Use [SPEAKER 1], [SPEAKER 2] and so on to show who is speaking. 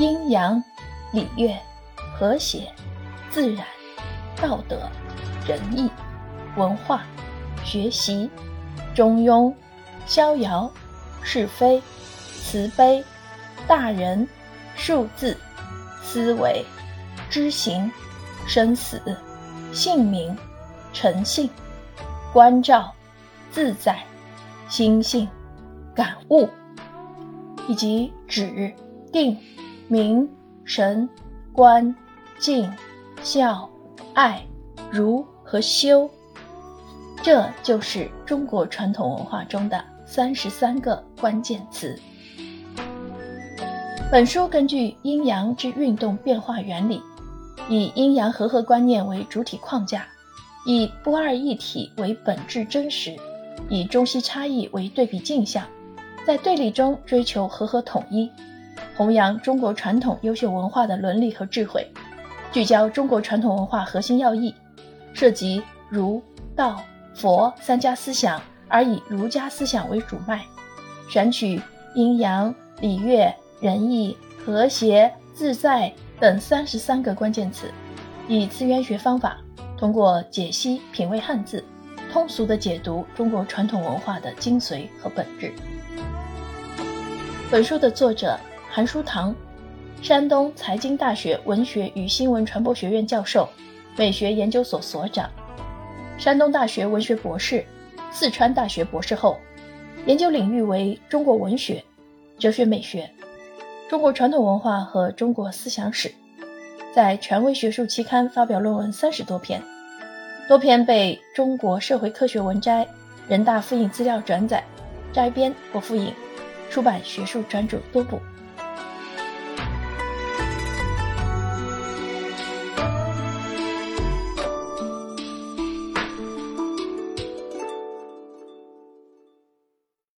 [SPEAKER 1] 阴阳、礼乐、和谐、自然、道德、仁义、文化、学习、中庸、逍遥、是非、慈悲、大人、数字、思维、知行、生死、姓名、诚信、关照、自在、心性、感悟，以及止、定、明、神、观、静、孝、爱、儒和修，这就是中国传统文化中的三十三个关键词。本书根据阴阳之运动变化原理，以阴阳和合观念为主体框架，以不二一体为本质真实，以中西差异为对比镜像，在对立中追求和合统一，弘扬中国传统优秀文化的伦理和智慧，聚焦中国传统文化核心要义，涉及儒、道、佛三家思想，而以儒家思想为主脉，选取阴阳、礼乐。仁义、和谐、自在等三十三个关键词，以词源学方法，通过解析、品味汉字，通俗地解读中国传统文化的精髓和本质。本书的作者韩书堂，山东财经大学文学与新闻传播学院教授，美学研究所所长，山东大学文学博士，四川大学博士后，研究领域为中国文学、哲学美学。中国传统文化和中国思想史，在权威学术期刊发表论文三十多篇，多篇被中国社会科学文摘、人大复印资料转载、摘编或复印，出版学术专著多部。